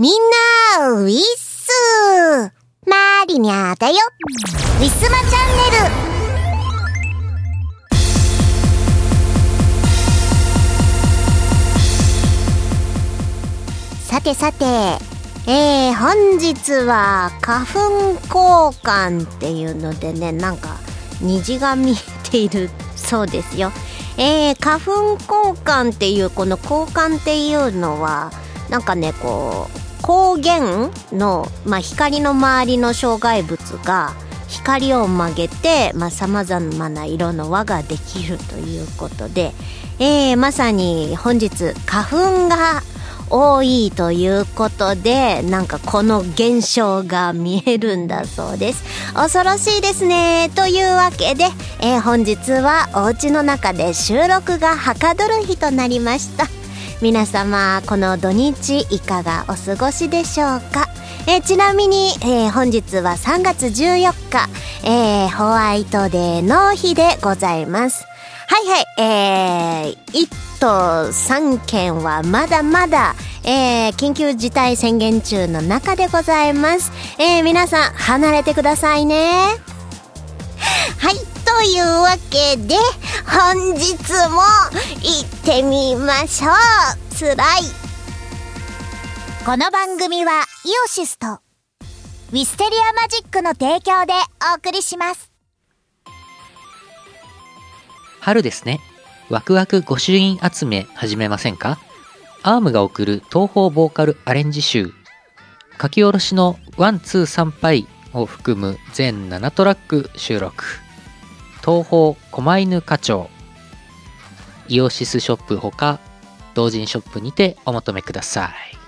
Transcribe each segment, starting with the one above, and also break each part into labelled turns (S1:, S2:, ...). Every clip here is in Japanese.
S1: みんな、ウィッスマリニャだよウィスマチャンネルさてさて、えー、本日は花粉交換っていうのでね、なんか虹が見えているそうですよ。えー、花粉交換っていうこの交換っていうのはなんかねこう光源の、まあ、光の周りの障害物が光を曲げてさまざ、まな色の輪ができるということで、えー、まさに本日花粉が多いということでなんかこの現象が見えるんだそうです。恐ろしいですね。というわけで、えー、本日はお家の中で収録がはかどる日となりました。皆様この土日いかがお過ごしでしょうか？え、ちなみに、えー、本日は3月14日、えー、ホワイトデーの日でございますはいはい、えー、1都3県はまだまだ、えー、緊急事態宣言中の中でございます。えー、皆さん、離れてくださいね。はい、というわけで、本日も行ってみましょう。つらい。この番組はイオシスとウィステリアマジックの提供でお送りします。
S2: 春ですね。ワクワク御朱印集め始めませんか？アームが送る東方ボーカルアレンジ集書き下ろしのワンツー参拝を含む全7トラック収録東方狛犬課長イオシスショップほか同人ショップにてお求めください。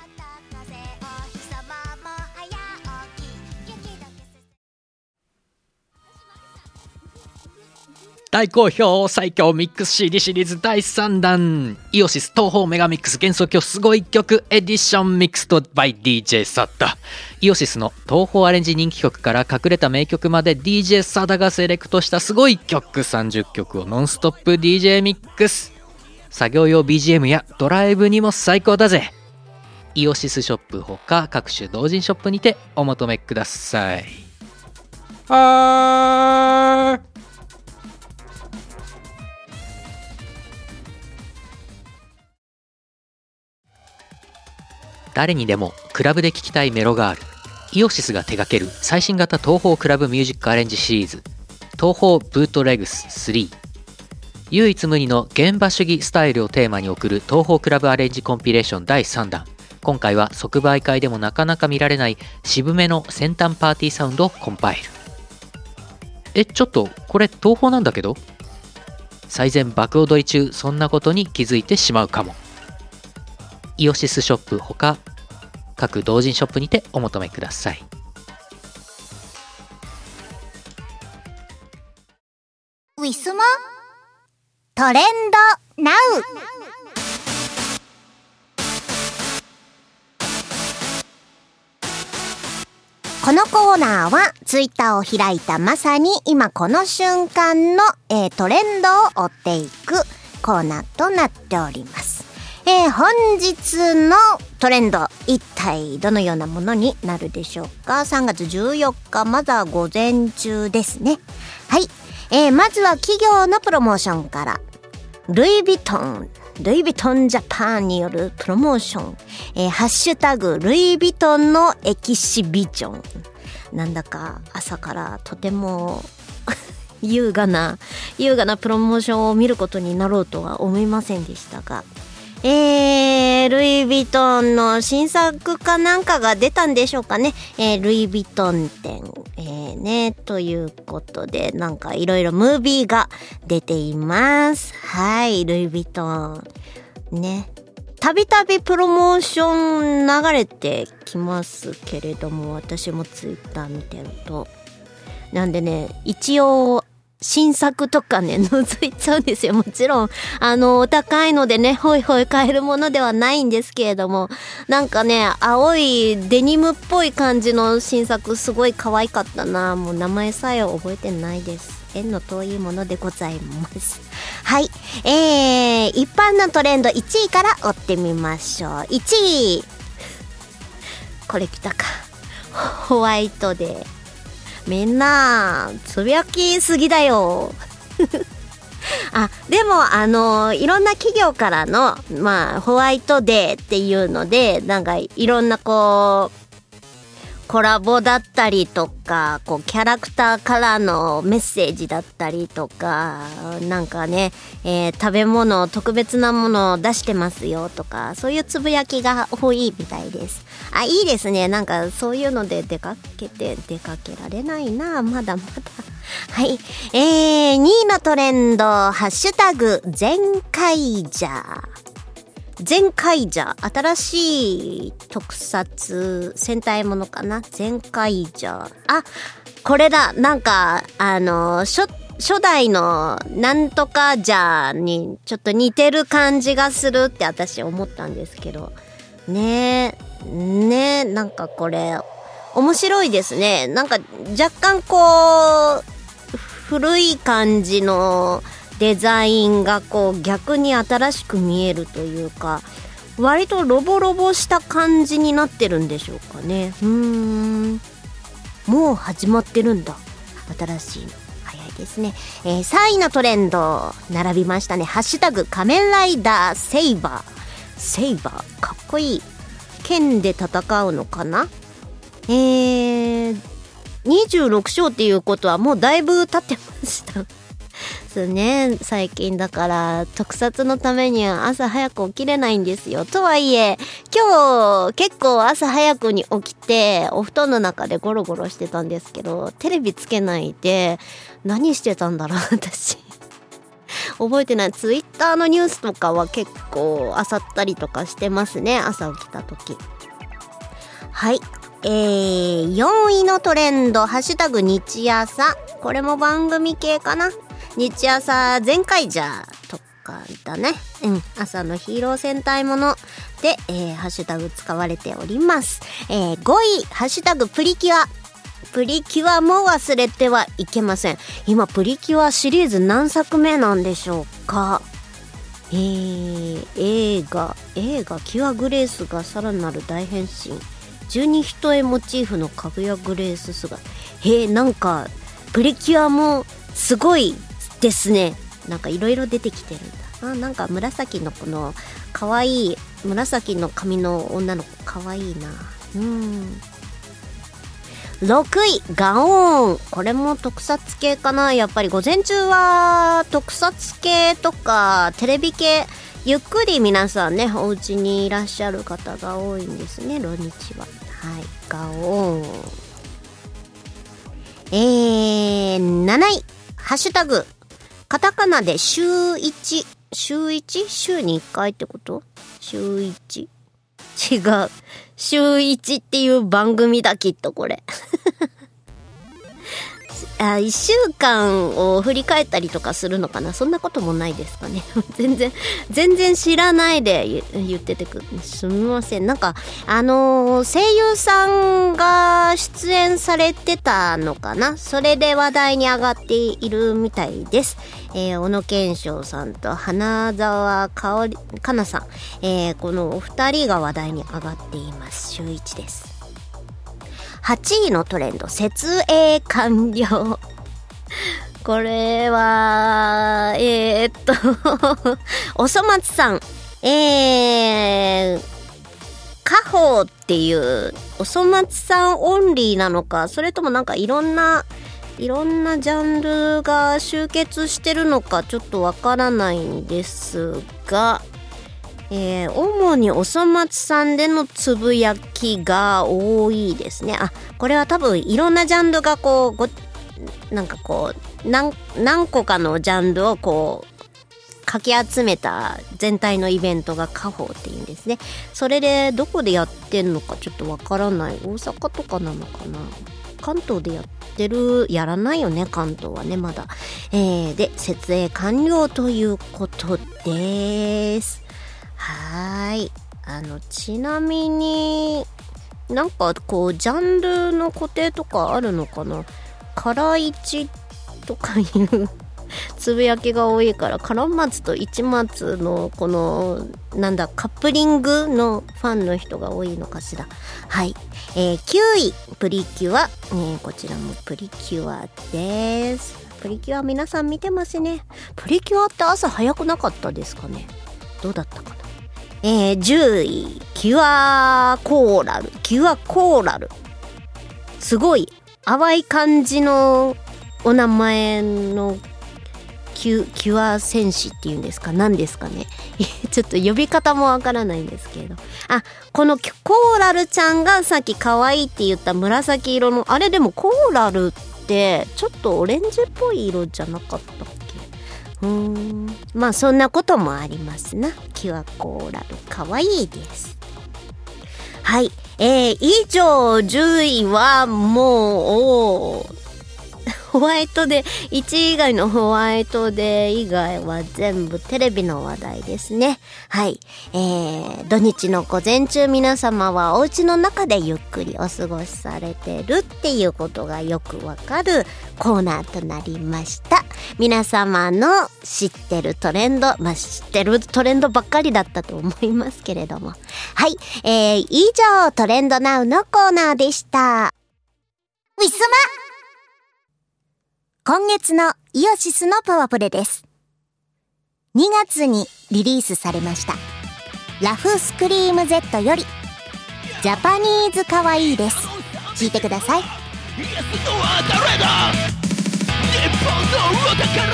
S2: 大好評最強ミックス CD シリーズ第3弾イオシス東方メガミックス幻想郷すごい曲エディションミックスと by DJ サッダ。イオシスの東方アレンジ人気曲から隠れた名曲まで DJ サダがセレクトしたすごい曲30曲をノンストップ DJ ミックス。作業用 BGM やドライブにも最高だぜ。イオシスショップほか各種同人ショップにてお求めください。はー誰にでもクラブで聴きたいメロがある。イオシスが手掛ける最新型東方クラブミュージックアレンジシリーズ。東方ブートレグス3唯一無二の現場主義スタイルをテーマに送る東方クラブアレンジコンピレーション第3弾。今回は即売会でもなかなか見られない渋めの先端パーティーサウンドをコンパイル。えちょっとこれ東方なんだけど最善爆踊り中そんなことに気づいてしまうかも。イオシスショップほか各同人ショップにてお求めください。
S1: ウィスマトレンドナウ。このコーナーはツイッターを開いたまさに今この瞬間の、えー、トレンドを追っていくコーナーとなっております。えー、本日のトレンド一体どのようなものになるでしょうか？3月14日まだ午前中ですね。はい、えー、まずは企業のプロモーションから。ルイ・ヴィトン。ルイ・ヴィトン・ジャパンによるプロモーション、えー、ハッシュタグルイ・ヴィトンのエキシビジョン。なんだか朝からとても 優雅な優雅なプロモーションを見ることになろうとは思いませんでしたが。えー、ルイ・ヴィトンの新作かなんかが出たんでしょうかね。えー、ルイ・ヴィトン展、えー、ね、ということで、なんかいろいろムービーが出ています。はい、ルイ・ヴィトン。ね。たびたびプロモーション流れてきますけれども、私もツイッター見てると。なんでね、一応新作とかね、覗いちゃうんですよ。もちろん、あの、お高いのでね、ほいほい買えるものではないんですけれども、なんかね、青いデニムっぽい感じの新作、すごい可愛かったな。もう名前さえ覚えてないです。縁の遠いものでございます。はい。えー、一般のトレンド1位から追ってみましょう。1位。これ来たかホワイトデーみんなつぶやきすぎだよ。あでもあのいろんな企業からのまあホワイトデーっていうのでなんかいろんなこうコラボだったりとかこうキャラクターからのメッセージだったりとかなんかね、えー、食べ物特別なものを出してますよとかそういうつぶやきが多いみたいです。あいいですね。なんかそういうので出かけて出かけられないな。まだまだ。はい。えー、2位のトレンド「ハッシュタグ全開じゃ」全開じゃ新しい特撮戦隊ものかな？全開じゃあこれだ。なんかあの初初代のなんとかじゃにちょっと似てる感じがするって私思ったんですけど。ねえねえなんかこれ面白いですね。なんか若干こう古い感じのデザインがこう逆に新しく見えるというか割とロボロボした感じになってるんでしょうかね。うーん。もう始まってるんだ。新しいの。早いですね、えー、3位のトレンド並びましたね「ハッシュタグ仮面ライダーセイバー」セイバー。かっこいい剣で戦うのかな？えー、26章っていうことはもうだいぶ経ってました。ですね。最近だから特撮のためには朝早く起きれないんですよ。とはいえ今日結構朝早くに起きてお布団の中でゴロゴロしてたんですけどテレビつけないで何してたんだろう私。覚えてない。ツイッターのニュースとかは結構あさったりとかしてますね朝起きた時。はい。えー、4位のトレンド、ハッシュタグ日朝。これも番組系かな。日朝全開じゃとかだね。うん。朝のヒーロー戦隊もので、えー、ハッシュタグ使われております。えー、5位、ハッシュタグプリキュア。プリキュアも忘れてはいけません。今、プリキュアシリーズ何作目なんでしょうか？えー、映画、映画、キュアグレースがさらなる大変身。十二人絵モチーフのかぐやグレース姿。へえ、なんか、プリキュアもすごいですね。なんかいろいろ出てきてるんだ。あなんか紫のこの可愛いい紫の髪の女の子可愛いな。うん。6位ガオーン。これも特撮系かな。やっぱり午前中は特撮系とかテレビ系。ゆっくり皆さんねお家にいらっしゃる方が多いんですね土日は。はいガオーン。えー、7位。ハッシュタグ。カタカナで週1、週 1? 週に1回ってこと？週 1? 違う。週1っていう番組だ、きっとこれ。あ1週間を振り返ったりとかするのかな？そんなこともないですかね 全然全然知らないで言っててくすみませんなんかあのー、声優さんが出演されてたのかな？それで話題に上がっているみたいです、えー、小野賢章さんと花澤香菜さん、えー、このお二人が話題に上がっています。週1です。8位のトレンド、設営完了。これは、えー、っと おそ松さん、えー、家宝っていう、おそ松さんオンリーなのか、それともなんかいろんな、いろんなジャンルが集結してるのかちょっとわからないんですが、えー、主におそ松さんでのつぶやきが多いですね。あ、これは多分いろんなジャンルがこう、ごなんかこう、何、何個かのジャンルをこう、かき集めた全体のイベントが家宝っていうんですね。それでどこでやってんのかちょっとわからない。大阪とかなのかな？関東でやってる、やらないよね、関東はね、まだ。えー、で、設営完了ということです。はーいあのちなみになんかこうジャンルの固定とかあるのかな？辛いちとかいうつぶやきが多いからカランマツと市松のこのなんだカップリングのファンの人が多いのかしら。はい、えー、9位プリキュア、えー、こちらもプリキュアです。プリキュア皆さん見てますね。プリキュアって朝早くなかったですかね。どうだったかな。えー、10位キュアコーラル。キュアコーラル。すごい。淡い感じのお名前のキュキュア戦士っていうんですか？何ですかね？ちょっと呼び方もわからないんですけれど。あこのコーラルちゃんがさっき可愛いって言った紫色のあれでもコーラルってちょっとオレンジっぽい色じゃなかったっけ？うーん。まあそんなこともありますな。キュアコーラル。可愛いです。はい。えー、以上10位はもう。ホワイトデー、1位以外のホワイトデー以外は全部テレビの話題ですね。はい。えー、土日の午前中皆様はお家の中でゆっくりお過ごしされてるっていうことがよくわかるコーナーとなりました。皆様の知ってるトレンド、まあ、知ってるトレンドばっかりだったと思いますけれども。はい。えー、以上トレンドナウのコーナーでした。ウィスマ今月のイオシスのパワプレです。2月にリリースされました。ラフスクリーム Z より、ジャパニーズかわいいです。聞いてください。イエスは誰だ日本のお宝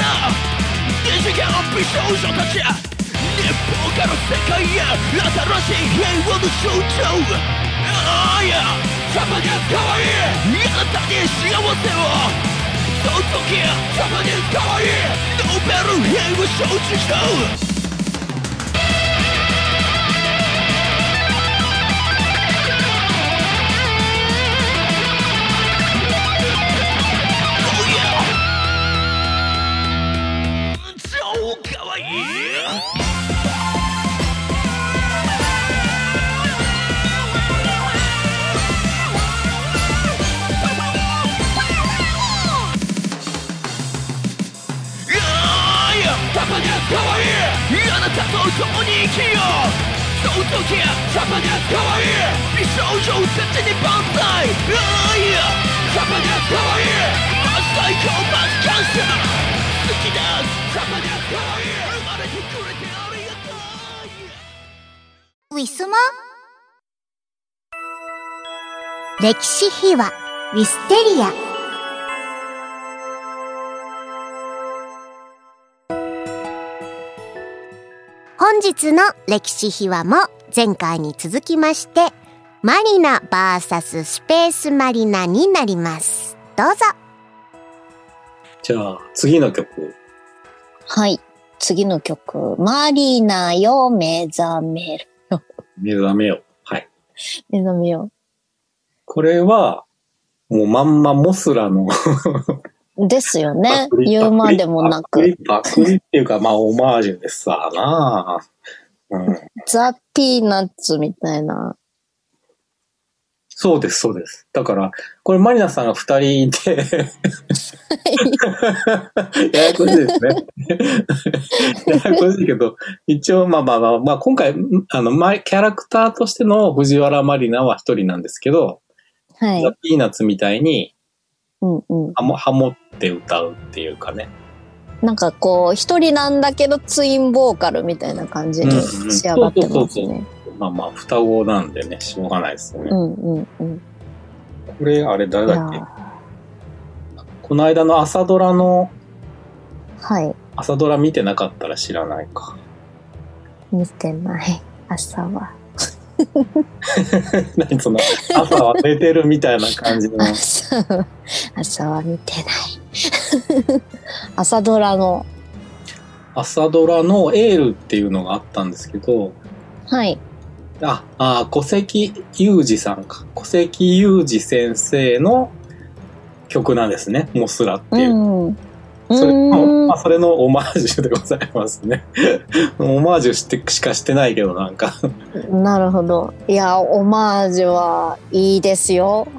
S1: 二次元美少女たち日本から世界へ新しい平和の象徴ああいやジャパニーズかわいいあなたに幸せをその時たまに可愛いノーベル平和承知した時ジャパニーズ可愛い美少女たちに万歳あいジャパニーズ可愛いマジ最高マジ感謝好きだジャパニーズ可愛い生まれてくれてありがとうウィスマ？歴史秘話ウィステリア。本日の歴史秘話も前回に続きましてマリナ VS スペースマリナになります。どうぞ。
S3: じゃあ次の曲。
S4: はい。次の曲マリナよ目覚める
S3: 目覚めよはい。
S4: 目覚めよ
S3: これはもうまんまモスラの
S4: ですよね。言うまでもなく。
S3: パクリっていうか、まあ、オマージュでさな、
S4: うん、ザ・ピーナッツみたいな。
S3: そうです、そうです。だから、これマリナさんが二人いてややこしいですね。ややこしいけど、一応、まあまあまあ、まあ今回、あの、キャラクターとしての藤原マリナは一人なんですけど、はい。ザ・ピーナッツみたいに、
S4: うんうん、
S3: ハモ、ハモって歌うっていうかね。
S4: なんかこう、一人なんだけどツインボーカルみたいな感じに仕上がってますね。
S3: まあまあ、双子なんでね、しょうがないですよね。
S4: うんうんうん。
S3: これ、あれ誰だっけ？この間の朝ドラの、
S4: はい。
S3: 朝ドラ見てなかったら知らないか。
S4: 見てない。朝は。
S3: 何その朝は寝てるみたいな感じの
S4: 朝は見てない 朝ドラの。
S3: 朝ドラの「エール」っていうのがあったんですけど。
S4: はい。
S3: ああ小関裕二さんか。小関裕二先生の曲なんですね「モスラ」っていう、うん、それまあ、それのオマージュでございますね。オマージュしてしかしてないけど、なんか。
S4: なるほど。いや、オマージュはいいですよ。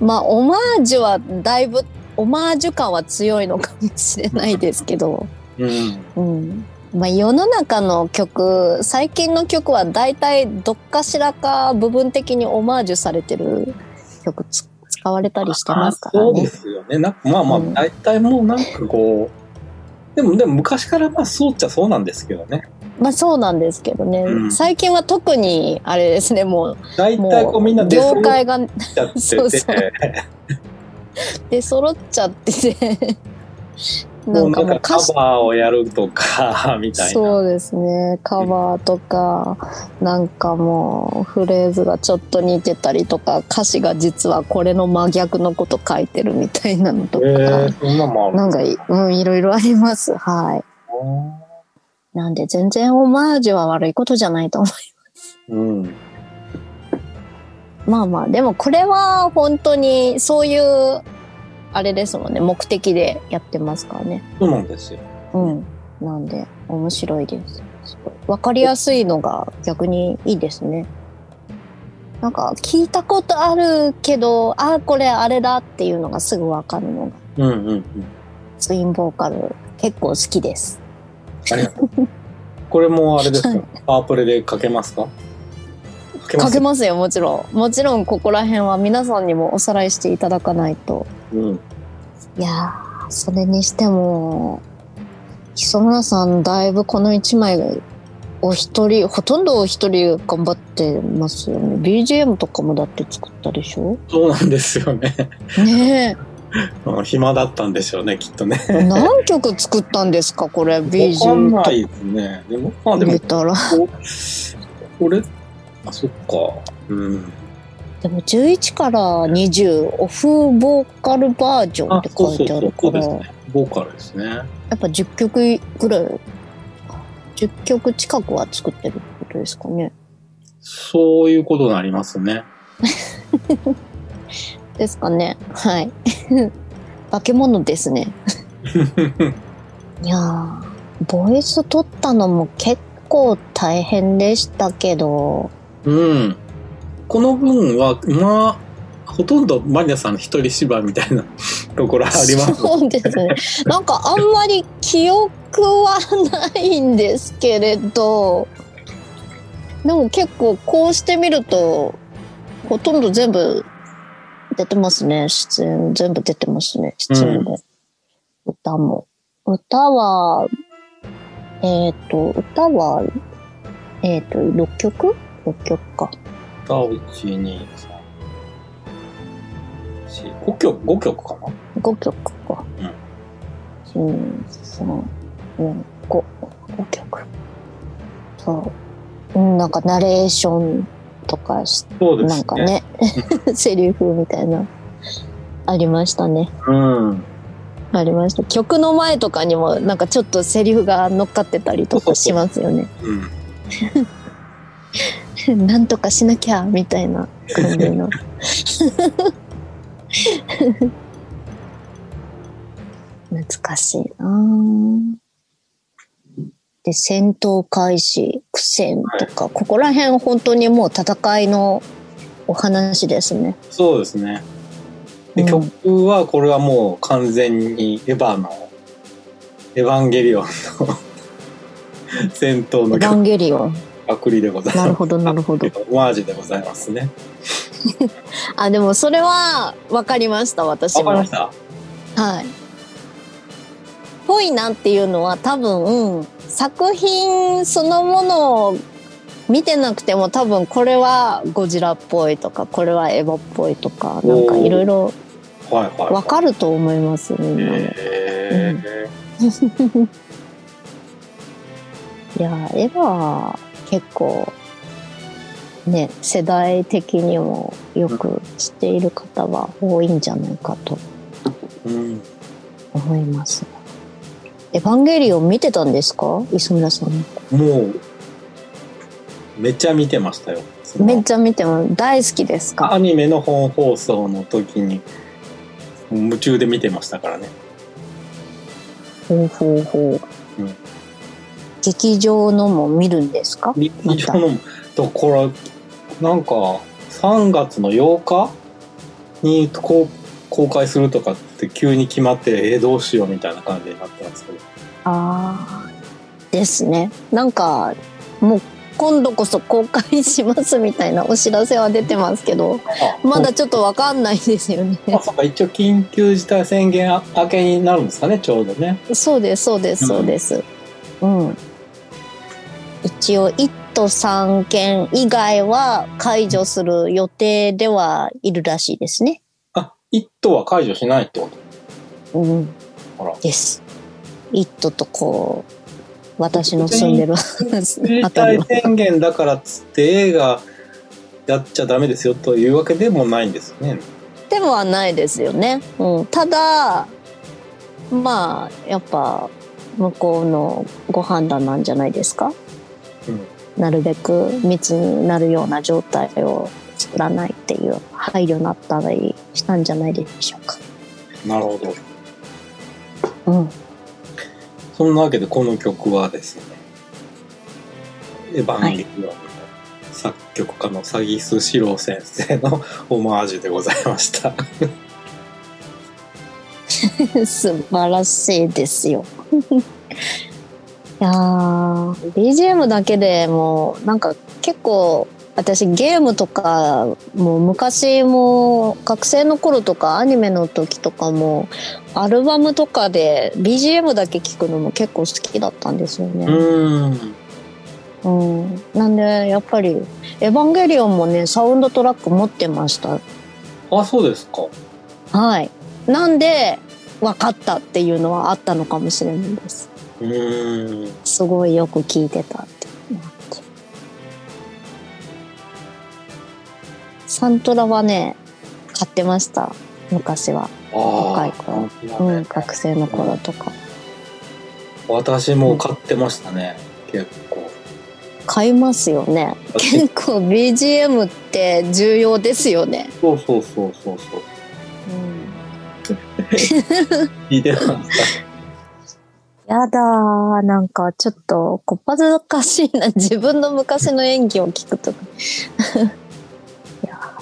S4: まあ、オマージュはだいぶオマージュ感は強いのかもしれないですけど、
S3: うん。
S4: うんまあ、世の中の曲最近の曲は大体どっかしらか部分的にオマージュされてる曲つ使われたりしてますから
S3: そうで
S4: ね。
S3: すよね。なんかまあまあ、
S4: うん
S3: 大体もうなんかこう、でも、でも昔からまあそうっちゃそうなんですけどね。
S4: まあそうなんですけどね、
S3: うん。
S4: 最近は特にあれですねも
S3: 大
S4: う
S3: 体こうみんな出揃っ
S4: 業界が
S3: ちゃってて、
S4: そうそう。出揃っちゃってて。な
S3: んな
S4: かもう
S3: カバーをやるとか、みたいな。
S4: そうですね。カバーとか、なんかもうフレーズがちょっと似てたりとか歌詞が実はこれの真逆のこと書いてるみたいなのとか、
S3: えー、そんなもん
S4: かい,、うん、いろいろあります。はいなんで全然オマージュは悪いことじゃないと思う
S3: うん。
S4: まあまあでもこれは本当にそういうあれですもんね目的でやってますからね。
S3: そうなんですよ。
S4: うん。なんで面白いです。わかりやすいのが逆にいいですね。なんか聞いたことあるけどあこれあれだっていうのがすぐわかるのが。
S3: うんうんうん。
S4: ツインボーカル結構好きです
S3: ありがとう。これもあれですか？パワープレでかけますか？か
S4: かけますよもちろん。もちろんここら辺は皆さんにもおさらいしていただかないと。
S3: うん。
S4: いやーそれにしても磯村さんだいぶこの1枚お一人ほとんどお一人頑張ってますよね。BGM とかもだって作ったでしょ？
S3: そうなんですよね。
S4: ね
S3: うん暇だったんでしょうね、きっとね。
S4: え何曲作ったんですかこれ
S3: わかんないですね。でも、まあでも
S4: たら
S3: ここれ、あ、そっか。うん。
S4: でも11から20オフボーカルバージョンって書いてあるから
S3: そうですね。ボーカルですね。
S4: やっぱ10曲ぐらい10曲近くは作ってるってことですかね
S3: そういうことになりますね。
S4: ですかね。はい。化け物ですね。いやーボイス取ったのも結構大変でしたけど。
S3: うん。この分は、まあ、ほとんどマリナさんの一人芝居みたいな ところあります。
S4: そうですね。なんかあんまり記憶はないんですけれど。でも結構こうしてみるとほとんど全部出てますね出演全部出てますね出演で、歌も歌はえっ、と歌はえっ、と6曲 ?6 曲か
S3: 歌を1、2、3、4、5曲、5曲かな
S4: ？5曲か。
S3: うん
S4: 1、2、3、4、5、5曲。そう。うんなんかナレーションとかし、
S3: ね。
S4: なんかね、セリフみたいな、ありましたね。
S3: うん。
S4: ありました。曲の前とかにもなんかちょっとセリフが乗っかってたりとかしますよね。
S3: うん。
S4: なんとかしなきゃみたいな感じの。懐かしいなぁで、戦闘開始、苦戦とか、ここら辺本当にもう戦いのお話ですね。
S3: そうですね。で、
S4: うん
S3: 曲は、これはもう完全にエヴァの、エヴァンゲリオンの戦闘の
S4: エヴァン
S3: 曲
S4: ゲリオン。
S3: パクリでございます。
S4: なるほど、なるほど。
S3: オマージュでございますね。
S4: あ、でもそれは分かりました、私も。
S3: わかりました
S4: はい。ぽいなっていうのは多分作品そのものを見てなくても多分これはゴジラっぽいとかこれはエヴァっぽいとかなんかいろいろ
S3: はいはい。
S4: わかると思いますみんなね。
S3: へ
S4: いやエヴァは結構ね世代的にもよく知っている方は多いんじゃないかと。思います。エヴァンゲリオン見てたんですか？磯村さん。
S3: もう、めっちゃ見てましたよ。
S4: めっちゃ見ても大好きですか？
S3: アニメの本放送の時に、夢中で見てましたからね。
S4: ほうほうほう、
S3: うん。
S4: 劇場のも見るんですか？
S3: 劇場のところ、なんか、3月の8日に、公開するとかって急に決まってえー、どうしようみたいな感じになってますけど。
S4: ああですね。なんかもう今度こそ公開しますみたいなお知らせは出てますけどまだちょっと分かんないですよね。
S3: あそうか。一応緊急事態宣言明けになるんですかねちょうどね。
S4: そうですそうですそうです。うん。一応1都3県以外は解除する予定ではいるらしいですね。
S3: あ一都は解除しないってこ
S4: うん。
S3: とあら。
S4: です。一都とこう私の住んでる
S3: 自
S4: あたりは
S3: 体宣言だからっつって映画やっちゃダメですよというわけでもないんですよね。
S4: でもはないですよね、うん、ただまあやっぱ向こうのご判断なんじゃないですか？
S3: うん。
S4: なるべく密になるような状態を作らないっていう配慮になったりしたんじゃないでしょうか。
S3: なるほど。
S4: うん、
S3: そんなわけでこの曲はですね、エヴァンゲリオンの作曲家のサギス・シロー先生のオマージュでございました。
S4: 素晴らしいですよ。いやー BGM だけでもうなんか結構私ゲームとかもう昔も学生の頃とかアニメの時とかもアルバムとかで BGM だけ聴くのも結構好きだったんですよね。
S3: うーん。
S4: うん、なんでやっぱり「エヴァンゲリオン」もねサウンドトラック持ってました
S3: あ、そうですか。
S4: はいなんで分かったっていうのはあったのかもしれないです
S3: うーん。
S4: すごいよく聞いてたサントラはね買ってました。昔は。
S3: あ
S4: 若い頃。
S3: あ、
S4: うん学生の頃とか。
S3: 私も買ってましたね、結構。
S4: 買いますよね。結構 BGM って重要ですよね。
S3: そうそうそうそうそう。聞いてました。
S4: やだー。なんかちょっとこっぱずかしいな。自分の昔の演技を聞くとか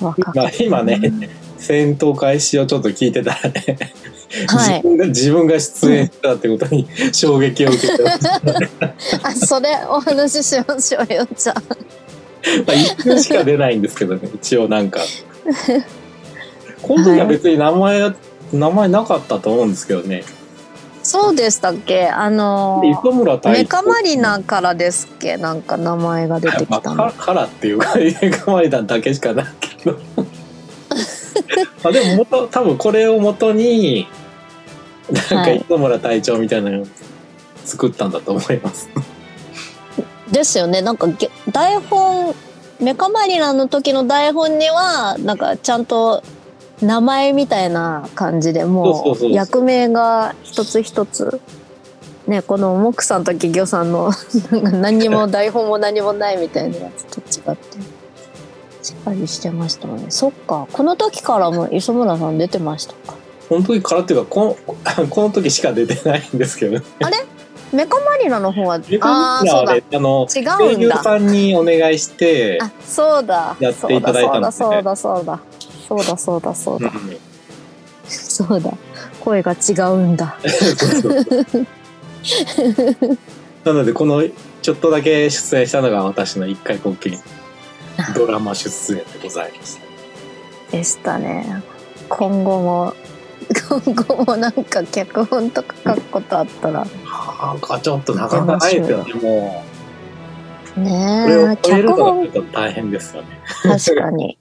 S4: る
S3: 今今ね、戦闘開始をちょっと聞いてたらね、
S4: はい
S3: 自分が自分が出演したってことに 衝撃を受けて。
S4: あそれお話ししましょうよじゃあ
S3: まあ一瞬しか出ないんですけどね、一応なんか。この時は別に名前、名前なかったと思うんですけどね。
S4: そうでしたっけ？あのメカマリナからですっけ？なんか名前が出てき
S3: まあ、
S4: たの
S3: カカラっていうか、メカマリナだけしかないけど。あでも元、多分これを元に、なんか
S4: はい。
S3: 磯村隊長みたいなのを作ったんだと思います。
S4: ですよね。なんかげ台本メカマリナの時の台本にはなんかちゃんと名前みたいな感じでも
S3: そう
S4: 役名が一つ一つ。ねこのモクさんと企業さんの何にも台本も何もないみたいなやつと違ってしっかりしてましたね。そっかこの時からも磯村さん出てましたか？
S3: この時からっていうか、この この時しか出てないんですけど、ね。
S4: メカマリナの方は？
S3: メカマ
S4: ああーそうだ。
S3: リナはね、あの、
S4: 違うんだ。
S3: さんにお願いして、
S4: あそうだ。
S3: やっていただいたんですね。
S4: そうだそうだそうだそうだそうだそうだ
S3: うん。
S4: そうだ。声が違うんだ。
S3: なのでこのちょっとだけ出演したのが私の一回こっきりドラマ出演でございます。
S4: でしたね。今後も今後もなんか脚本とか書くことあったら。
S3: なんかちょっとなかなかないですよねもう。
S4: ねえ脚本。
S3: 大変ですよね。
S4: 確かに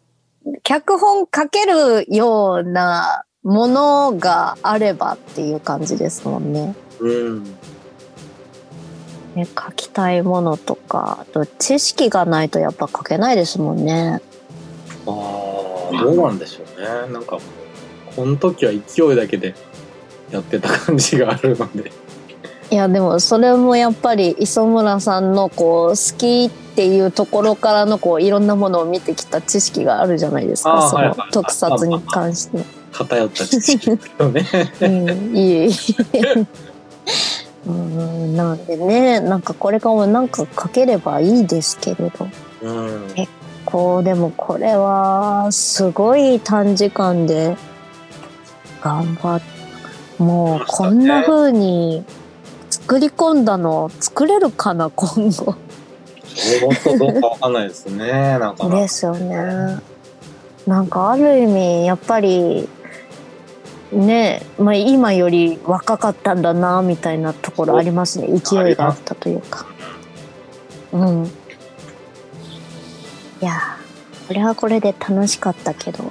S4: 脚本書けるようなものがあればっていう感じですもんね
S3: うん。
S4: ね書きたいものとかあと知識がないとやっぱ書けないですもんね
S3: ああどうなんでしょうね。なんかこの時は勢いだけでやってた感じがあるので。
S4: いやでもそれもやっぱり磯村さんのこう好きっていうところからのこういろんなものを見てきた知識があるじゃないですかその特撮に関して。
S3: 偏った知識。
S4: うん、いえいえ。うんなんでねなんかこれからもなんか書ければいいですけれど
S3: うん。
S4: こうでもこれはすごい短時間で頑張っもうこんな風に作り込んだの作れるかな今後
S3: 本当どうかわかんないですね なんか。
S4: ですよね。なんかある意味やっぱりねまあ今より若かったんだなみたいなところありますね。勢いがあったというか。うん。いやこれはこれで楽しかったけど。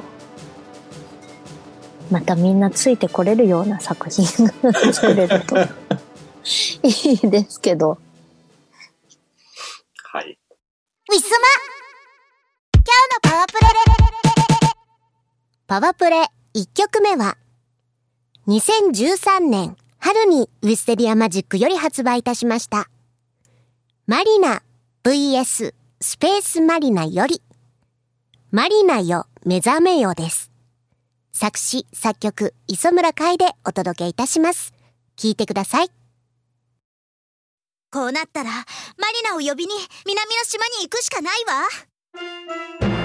S4: またみんなついてこれるような作品が 作れると。いいですけど。
S1: ウィスマ今日のパワープレパワープレ1曲目は2013年春にウィステリアマジックより発売いたしました。マリナ VS スペースマリナよりマリナよ目覚めよです。作詞、作曲、磯村海でお届けいたします。聞いてください。
S5: こうなったら、マリナを呼びに南の島に行くしかないわ。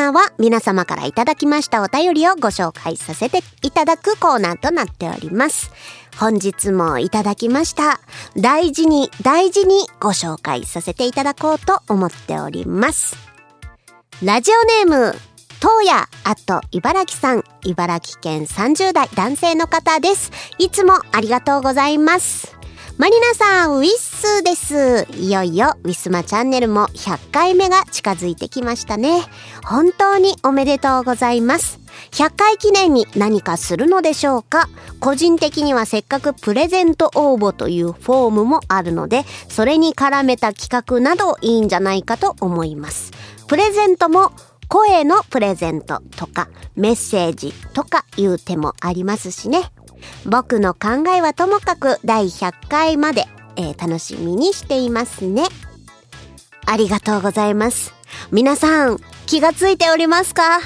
S1: ナーは皆様からいただきましたお便りをご紹介させていただくコーナーとなっております。本日もいただきました。大事に大事にご紹介させていただこうと思っております。ラジオネーム、東野あと茨城さん、茨城県30代男性の方です。いつもありがとうございます。マリナさん、ウィッスです。いよいよ、ウィスマチャンネルも100回目が近づいてきましたね。本当におめでとうございます。100回記念に何かするのでしょうか？個人的にはせっかくプレゼント応募というフォームもあるので、それに絡めた企画などいいんじゃないかと思います。プレゼントも声のプレゼントとかメッセージとかいう手もありますしね。僕の考えはともかく第100回まで、えー、楽しみにしていますね。ありがとうございます。皆さん、気がついておりますか？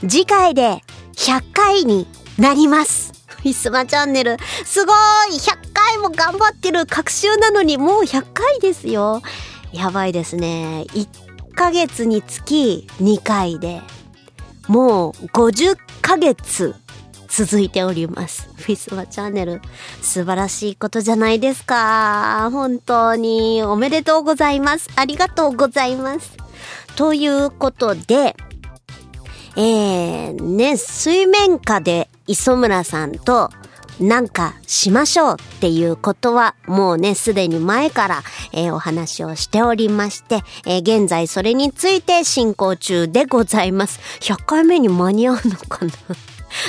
S1: 次回で100回になります。フィスマチャンネル、すごい !100 回も頑張ってる各週なのにもう100回ですよ。やばいですね。1ヶ月につき2回で、もう50ヶ月続いております。フィスマチャンネル。素晴らしいことじゃないですか。本当におめでとうございます。ありがとうございます。ということで、えー、ね、水面下で磯村さんとなんかしましょうっていうことはもうね、すでに前から、えー、お話をしておりまして、えー、現在それについて進行中でございます。100回目に間に合うのかな？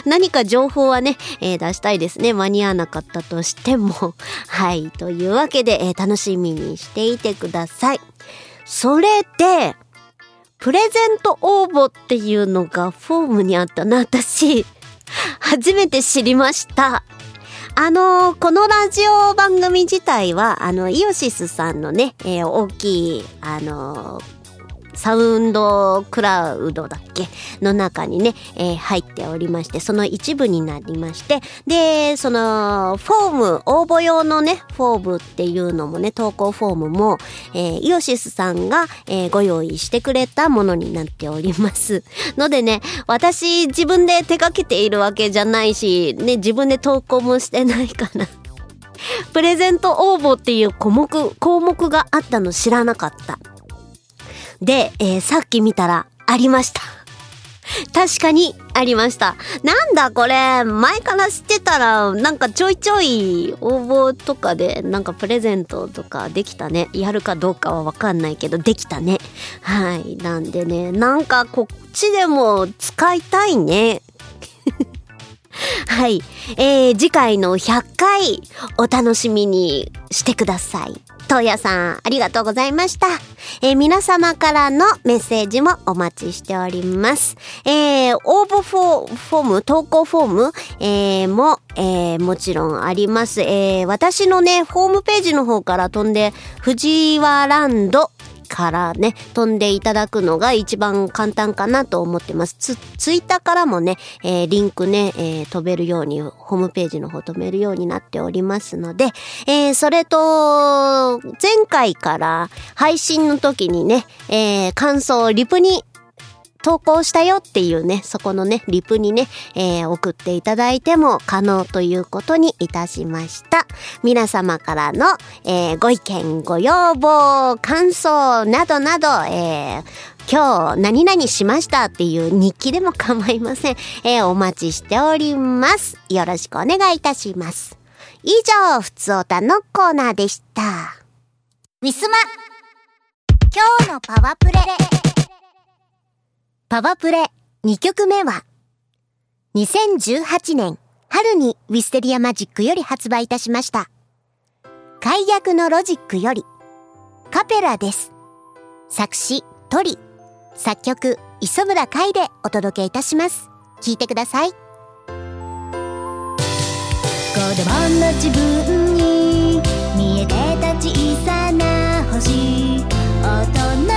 S1: 何か情報はね、えー、出したいですね。間に合わなかったとしても。はい。というわけで、えー、楽しみにしていてください。それで、プレゼント応募っていうのがフォームにあったな、私。初めて知りました。あのー、このラジオ番組自体は、あの、イオシスさんのね、えー、大きい、あのーサウンドクラウドだっけの中にね、えー、入っておりまして、その一部になりまして、で、その、フォーム、応募用のね、フォームっていうのもね、投稿フォームも、えー、イオシスさんが、えー、ご用意してくれたものになっております。のでね、私自分で手掛けているわけじゃないし、ね、自分で投稿もしてないから。プレゼント応募っていう項目、項目があったの知らなかった。で、えー、さっき見たらありました。確かにありました。なんだこれ、前から知ってたら、なんかちょいちょい応募とかで、なんかプレゼントとかできたね。やるかどうかはわかんないけど、できたね。はい。なんでね、なんかこっちでも使いたいね。はい。えー、次回の100回お楽しみにしてください。東野さん、ありがとうございました。えー、皆様からのメッセージもお待ちしております。えー、応募フォーム、投稿フォーム、えー、も、えー、もちろんあります。えー、私のね、ホームページの方から飛んで、藤原ランドからね、飛んでいただくのが一番簡単かなと思ってます。ツ、ツイッターからもね、えー、リンクね、えー、飛べるように、ホームページの方飛べるようになっておりますので、えー、それと、前回から配信の時にね、えー、感想、リプに投稿したよっていうね、そこのね、リプにね、えー、送っていただいても可能ということにいたしました。皆様からの、えー、ご意見、ご要望、感想などなど、えー、今日何々しましたっていう日記でも構いません。えー、お待ちしております。よろしくお願いいたします。以上、ふつおたのコーナーでした。
S5: ウィスマ今日のパワープレイ
S1: パワプレ2曲目は、2018年春にウィステリアマジックより発売いたしました。解約のロジックより、カペラです。作詞、トリ、作曲、磯村海でお届けいたします。聴いてください。子
S6: 供の自分に見えてた小さな星大人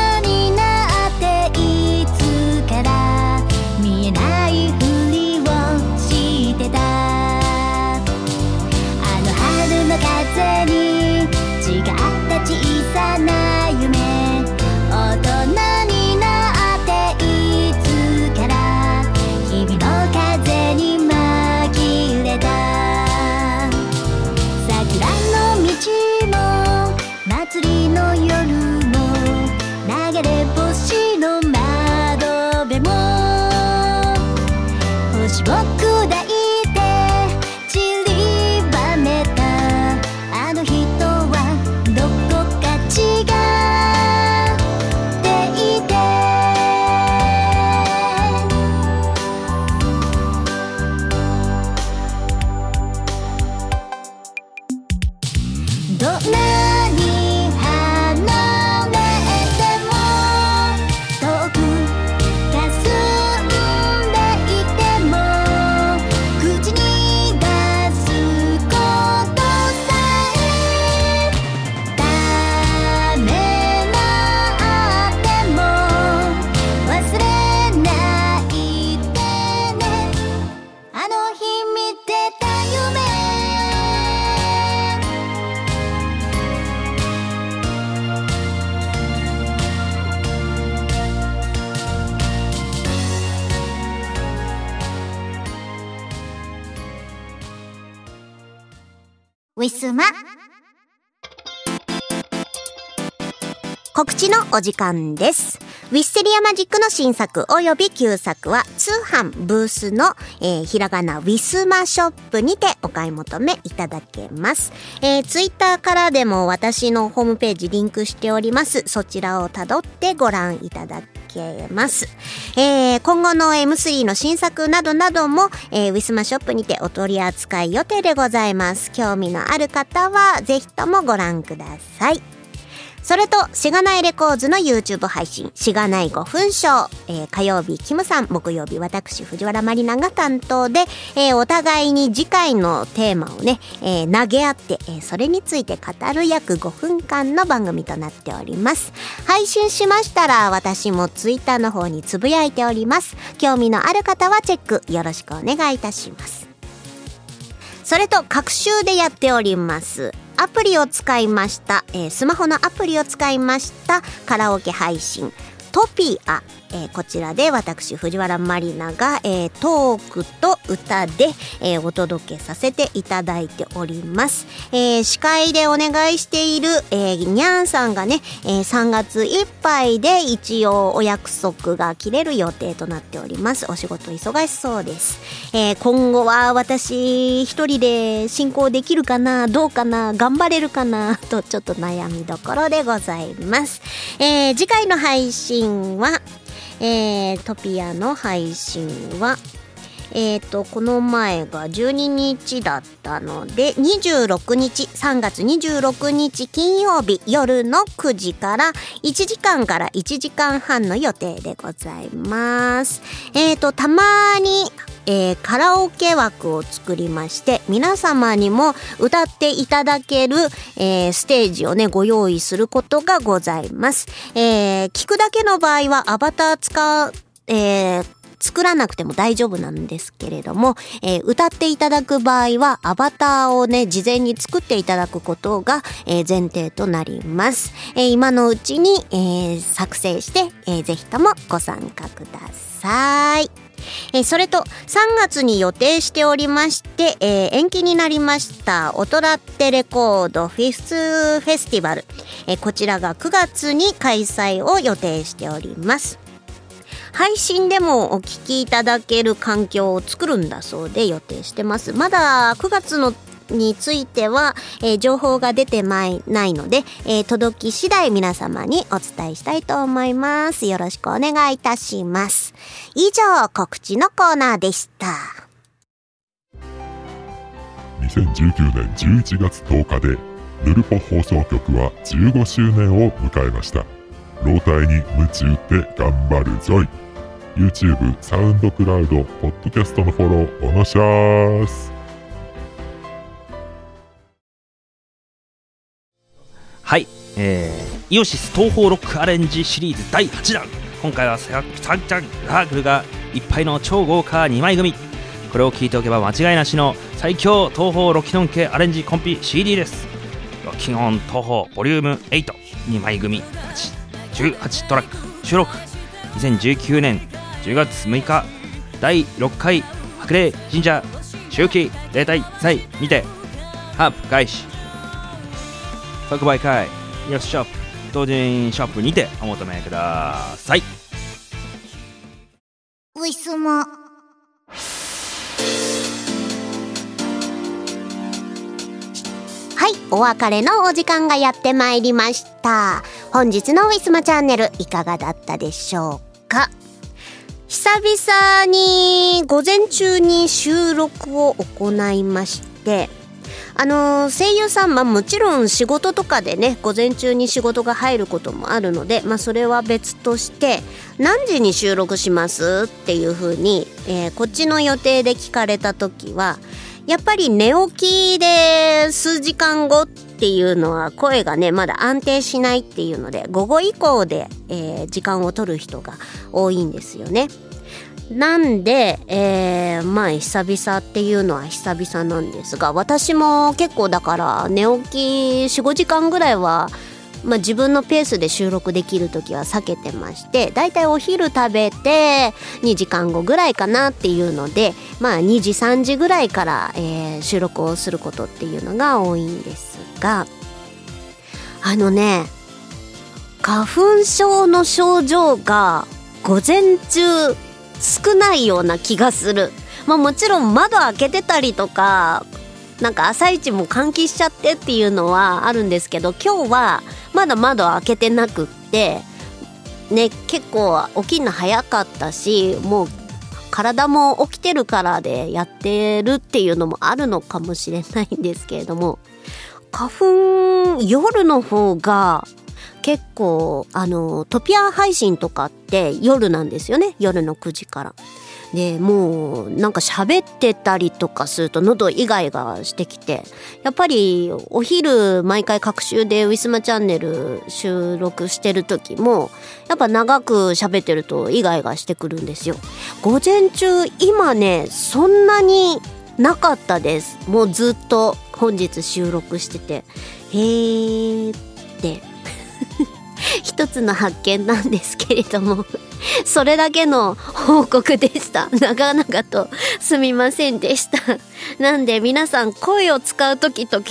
S1: どんなお時間です。ウィッセリアマジックの新作及び旧作は通販ブースの、えーひらがなウィスマショップにてお買い求めいただけます。えー、ツイッターからでも私のホームページリンクしております。そちらをたどってご覧いただけます。えー今後の M3 の新作などなども、えーウィスマショップにてお取り扱い予定でございます。興味のある方はぜひともご覧ください。それと、しがないレコーズの YouTube 配信、しがない5分ショー、えー火曜日、キムさん、木曜日、私、藤原まりなが担当で、えーお互いに次回のテーマをね、えー投げ合って、えそれについて語る約5分間の番組となっております。配信しましたら、私も Twitter の方につぶやいております。興味のある方はチェック、よろしくお願いいたします。それと、各週でやっております。アプリを使いました、えースマホのアプリを使いました。カラオケ配信。トピア、えーこちらで私藤原まりなが、えートークと歌で、えーお届けさせていただいております、え司会でお願いしている、えにゃんさんがね、え3月いっぱいで一応お約束が切れる予定となっております。お仕事忙しそうです、え今後は私一人で進行できるかなどうかな頑張れるかなとちょっと悩みどころでございます、え次回の配信は、えートピアの配信はえー、とこの前が12日だったので26日3月26日金曜日夜の9時から1時間から1時間半の予定でございます。えー、とたまにえーカラオケ枠を作りまして皆様にも歌っていただける、えーステージをねご用意することがございます。えー聞くだけの場合はアバター使う、えー作らなくても大丈夫なんですけれども、えー歌っていただく場合はアバターをね事前に作っていただくことが、えー前提となります、えー今のうちに、え作成して、えーぜひともご参加くださいえーそれと3月に予定しておりまして、えー延期になりましたオトラテレコードフィフスフェスティバル、えーこちらが9月に開催を予定しております。配信でもお聴きいただける環境を作るんだそうで予定してます。まだ9月のについては、えー情報が出てまいないので、えー届き次第皆様にお伝えしたいと思います。よろしくお願いいたします。以上告知のコーナーでした。
S7: 2019年11月10日でヌルポ放送局は15周年を迎えました。老体に夢中って頑張るぞい。YouTube、サウンドクラウド、ポッドキャストのフォローおのしゃーす。
S8: はい、えー、イオシス東方ロックアレンジシリーズ第8弾。今回はササンチャンラークルがいっぱいの超豪華2枚組。これを聞いておけば間違いなしの最強東方ロキノン系アレンジコンピ CD です。ロキノン東方ボリューム82枚組18トラック。収録。2019年10月6日。第6回白麗神社。秋季例大祭。にてハープ開始即売会。イオシショップ同人ショップにてお求めください。
S5: ウィスマ
S1: はい、お別れのお時間がやってまいりました。本日のウィスマチャンネルいかがだったでしょうか？久々に午前中に収録を行いまして、あの声優さん、まあ、もちろん仕事とかでね午前中に仕事が入ることもあるので、まあ、それは別として何時に収録しますっていう風に、えーこっちの予定で聞かれた時はやっぱり寝起きで数時間後っていうのは声がねまだ安定しないっていうので午後以降で、えー時間を取る人が多いんですよね。なんで、えーまあ久々っていうのは久々なんですが私も結構だから寝起き45時間ぐらいは、まあ、自分のペースで収録できる時は避けてましてだいたいお昼食べて2時間後ぐらいかなっていうのでまあ2時3時ぐらいから、えー収録をすることっていうのが多いんですがあのね花粉症の症状が午前中少ないような気がする。まあもちろん窓開けてたりとか、なんか朝一も換気しちゃってっていうのはあるんですけど、今日はまだ窓開けてなくって、ね、結構起きるの早かったし、もう体も起きてるからでやってるっていうのもあるのかもしれないんですけれども、花粉夜の方が結構あのトピア配信とかって夜なんですよね。夜の9時から。でもうなんか喋ってたりとかすると喉イガイガしてきて。やっぱりお昼毎回各週でウィスマチャンネル収録してる時もやっぱ長く喋ってるとイガイガしてくるんですよ。午前中今ねそんなになかったです。もうずっと本日収録してて。へーって。一つの発見なんですけれどもそれだけの報告でした。長々とすみませんでした。なんで皆さん声を使う時々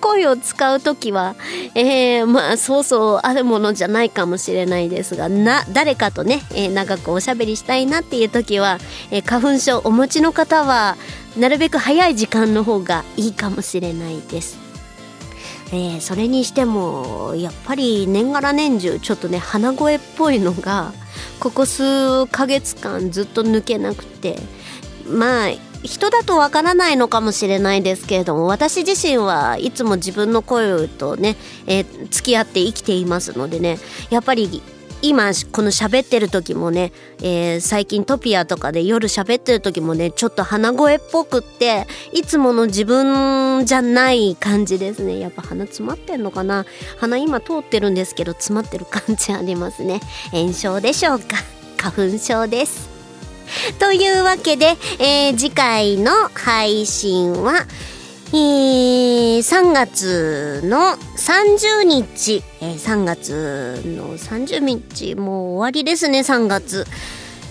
S1: 声を使う時は、えー、まあそうそうあるものじゃないかもしれないですがな誰かとね、えー、長くおしゃべりしたいなっていう時は、えー、花粉症お持ちの方はなるべく早い時間の方がいいかもしれないです。えー、それにしてもやっぱり年がら年中ちょっとね鼻声っぽいのがここ数ヶ月間ずっと抜けなくてまあ人だとわからないのかもしれないですけれども私自身はいつも自分の声とね、えー、付き合って生きていますのでねやっぱり今この喋ってる時もね、えー、最近トピアとかで夜喋ってる時もねちょっと鼻声っぽくっていつもの自分じゃない感じですね。やっぱ鼻詰まってんのかな？鼻今通ってるんですけど詰まってる感じありますね。炎症でしょうか？花粉症です。というわけで、えー、次回の配信はえー、3月の30日、えー、3月の30日、もう終わりですね、3月。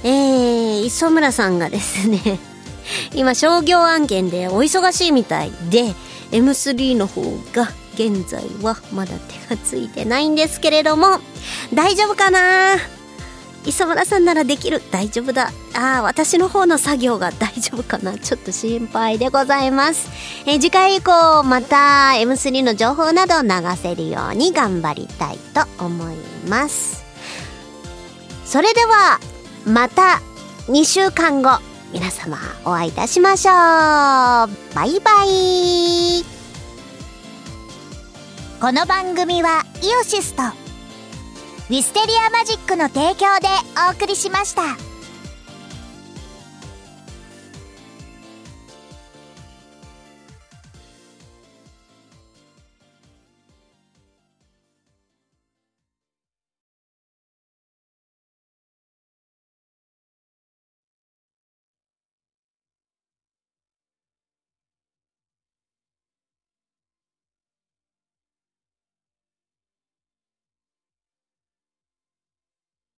S1: えー、磯村さんがですね、今商業案件でお忙しいみたいで、M3 の方が現在はまだ手がついてないんですけれども、大丈夫かな？磯村さんならできる。大丈夫だ。ああ私の方の作業が大丈夫かな。ちょっと心配でございます、え次回以降また M3 の情報など流せるように頑張りたいと思います。それではまた2週間後皆様お会いいたしましょう。バイバイ。
S5: この番組はイオシスとウィステリアマジックの提供でお送りしました。